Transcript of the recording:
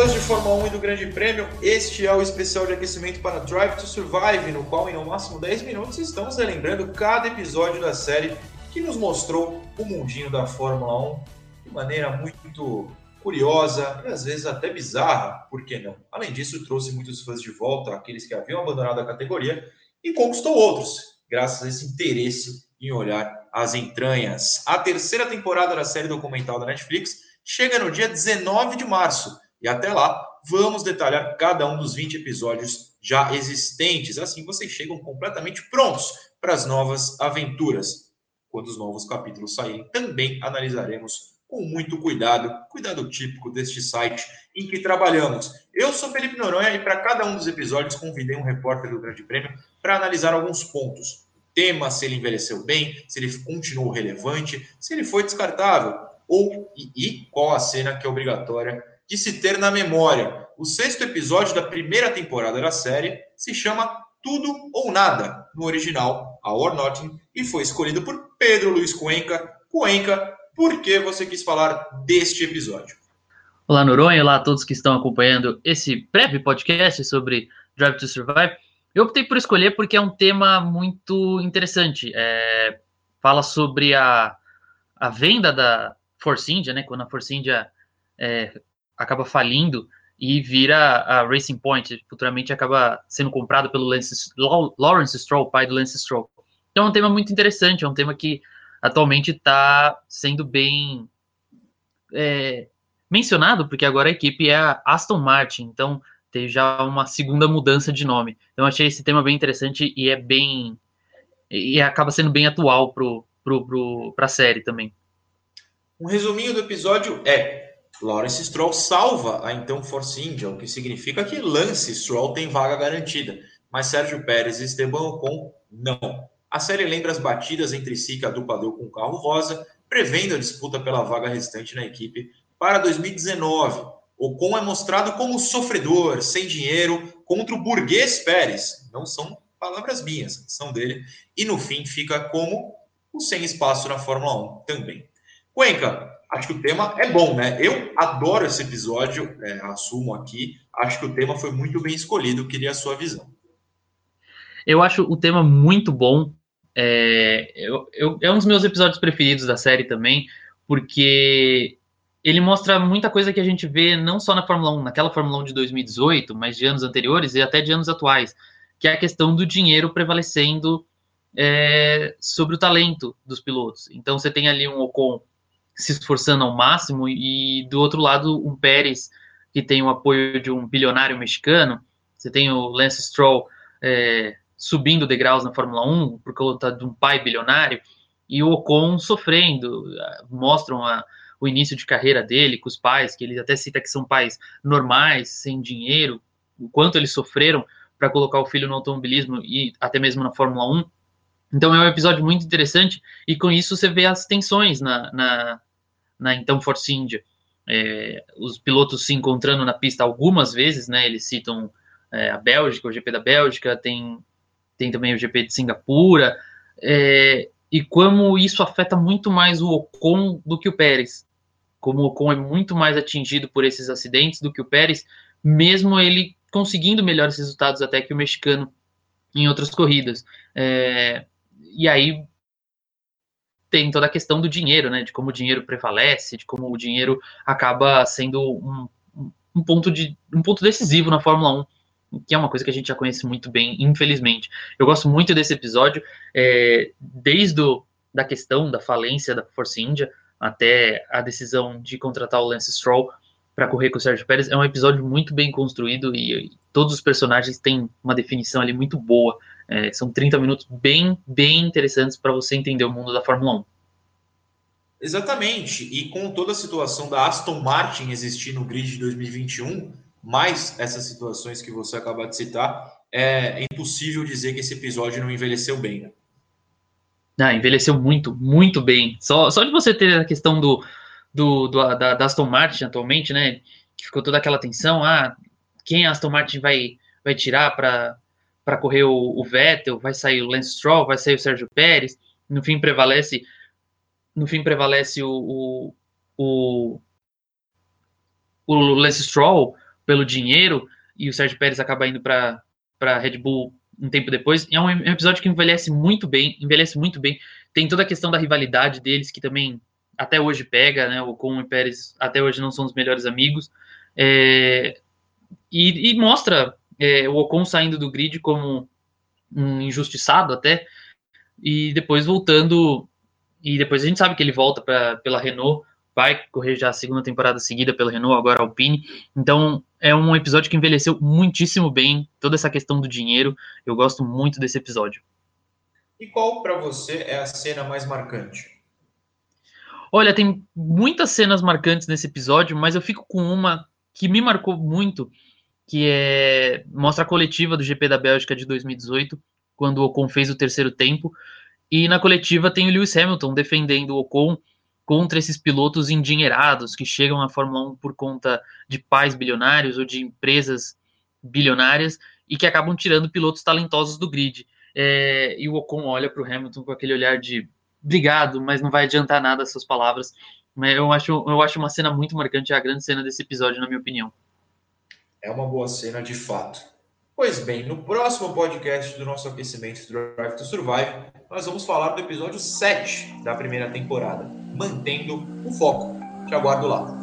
fãs de Fórmula 1 e do Grande Prêmio, este é o especial de aquecimento para Drive to Survive, no qual em no máximo 10 minutos estamos relembrando cada episódio da série que nos mostrou o mundinho da Fórmula 1 de maneira muito curiosa e às vezes até bizarra, por que não? Além disso, trouxe muitos fãs de volta, aqueles que haviam abandonado a categoria, e conquistou outros, graças a esse interesse em olhar as entranhas. A terceira temporada da série documental da Netflix chega no dia 19 de março, e até lá vamos detalhar cada um dos 20 episódios já existentes. Assim vocês chegam completamente prontos para as novas aventuras. Quando os novos capítulos saírem, também analisaremos com muito cuidado, cuidado típico deste site em que trabalhamos. Eu sou Felipe Noronha e para cada um dos episódios convidei um repórter do Grande Prêmio para analisar alguns pontos. O tema, se ele envelheceu bem, se ele continuou relevante, se ele foi descartável, ou e, e qual a cena que é obrigatória de se ter na memória. O sexto episódio da primeira temporada da série se chama Tudo ou Nada, no original All or Nothing, e foi escolhido por Pedro Luiz Cuenca. Cuenca, por que você quis falar deste episódio? Olá, Noronha, olá a todos que estão acompanhando esse breve podcast sobre Drive to Survive. Eu optei por escolher porque é um tema muito interessante. É, fala sobre a, a venda da Force India, né? Quando a Force India é, acaba falindo e vira a Racing Point, futuramente acaba sendo comprado pelo Lance, Lawrence Stroll, pai do Lance Stroll. Então é um tema muito interessante, é um tema que atualmente está sendo bem é, mencionado, porque agora a equipe é a Aston Martin, então tem já uma segunda mudança de nome. Então achei esse tema bem interessante e é bem e acaba sendo bem atual para pro, pro, a série também. Um resuminho do episódio é Lawrence Stroll salva a então Force India, o que significa que Lance Stroll tem vaga garantida, mas Sérgio Pérez e Esteban Ocon não. A série lembra as batidas entre si que a dupla deu com o carro rosa, prevendo a disputa pela vaga restante na equipe para 2019. Ocon é mostrado como sofredor, sem dinheiro, contra o burguês Pérez. Não são palavras minhas, são dele. E no fim fica como o sem espaço na Fórmula 1 também. Cuenca, acho que o tema é bom, né? Eu adoro esse episódio, é, assumo aqui. Acho que o tema foi muito bem escolhido, queria a sua visão. Eu acho o tema muito bom. É, eu, eu, é um dos meus episódios preferidos da série também, porque ele mostra muita coisa que a gente vê não só na Fórmula 1, naquela Fórmula 1 de 2018, mas de anos anteriores e até de anos atuais, que é a questão do dinheiro prevalecendo é, sobre o talento dos pilotos. Então você tem ali um Ocon se esforçando ao máximo, e do outro lado, um Pérez que tem o apoio de um bilionário mexicano. Você tem o Lance Stroll é, subindo degraus na Fórmula 1 por conta de um pai bilionário, e o Ocon sofrendo. Mostram a, o início de carreira dele com os pais, que ele até cita que são pais normais, sem dinheiro, o quanto eles sofreram para colocar o filho no automobilismo e até mesmo na Fórmula 1. Então é um episódio muito interessante e com isso você vê as tensões na, na, na então Force India. É, os pilotos se encontrando na pista algumas vezes, né? Eles citam é, a Bélgica, o GP da Bélgica, tem, tem também o GP de Singapura, é, e como isso afeta muito mais o Ocon do que o Pérez. Como o Ocon é muito mais atingido por esses acidentes do que o Pérez, mesmo ele conseguindo melhores resultados até que o mexicano em outras corridas. É, e aí tem toda a questão do dinheiro, né? De como o dinheiro prevalece, de como o dinheiro acaba sendo um, um ponto de um ponto decisivo na Fórmula 1, que é uma coisa que a gente já conhece muito bem, infelizmente. Eu gosto muito desse episódio, é, desde o, da questão da falência da Force India até a decisão de contratar o Lance Stroll para correr com o Sérgio Pérez. É um episódio muito bem construído e, e todos os personagens têm uma definição ali muito boa. É, são 30 minutos bem, bem interessantes para você entender o mundo da Fórmula 1. Exatamente. E com toda a situação da Aston Martin existir no grid de 2021, mais essas situações que você acaba de citar, é impossível dizer que esse episódio não envelheceu bem. Né? Ah, envelheceu muito, muito bem. Só, só de você ter a questão do, do, do da, da, Aston Martin atualmente, né? Que ficou toda aquela tensão, ah, quem a Aston Martin vai, vai tirar para para correr o, o, Vettel, vai sair o Lance Stroll, vai sair o Sérgio Pérez, no fim prevalece no fim prevalece o, o, o, o Lance Stroll, pelo dinheiro e o Sérgio Pérez acaba indo para a Red Bull um tempo depois. É um episódio que envelhece muito bem, envelhece muito bem. Tem toda a questão da rivalidade deles, que também até hoje pega, né? O Ocon e Pérez até hoje não são os melhores amigos. É, e, e, mostra é, o Ocon saindo do grid como um injustiçado até, e depois voltando. E depois a gente sabe que ele volta pra, pela Renault, vai correr já a segunda temporada seguida pela Renault, agora Alpine. Então é um episódio que envelheceu muitíssimo bem, toda essa questão do dinheiro. Eu gosto muito desse episódio. E qual para você é a cena mais marcante? Olha, tem muitas cenas marcantes nesse episódio, mas eu fico com uma que me marcou muito, que é mostra a coletiva do GP da Bélgica de 2018, quando o Ocon fez o terceiro tempo, e na coletiva tem o Lewis Hamilton defendendo o Ocon contra esses pilotos endinheirados que chegam na Fórmula 1 por conta de pais bilionários ou de empresas bilionárias e que acabam tirando pilotos talentosos do grid. É, e o Ocon olha para o Hamilton com aquele olhar de obrigado, mas não vai adiantar nada as suas palavras. Mas eu acho, eu acho uma cena muito marcante, é a grande cena desse episódio, na minha opinião. É uma boa cena de fato. Pois bem, no próximo podcast do nosso aquecimento Drive to Survive, nós vamos falar do episódio 7 da primeira temporada, mantendo o foco. Te aguardo lá.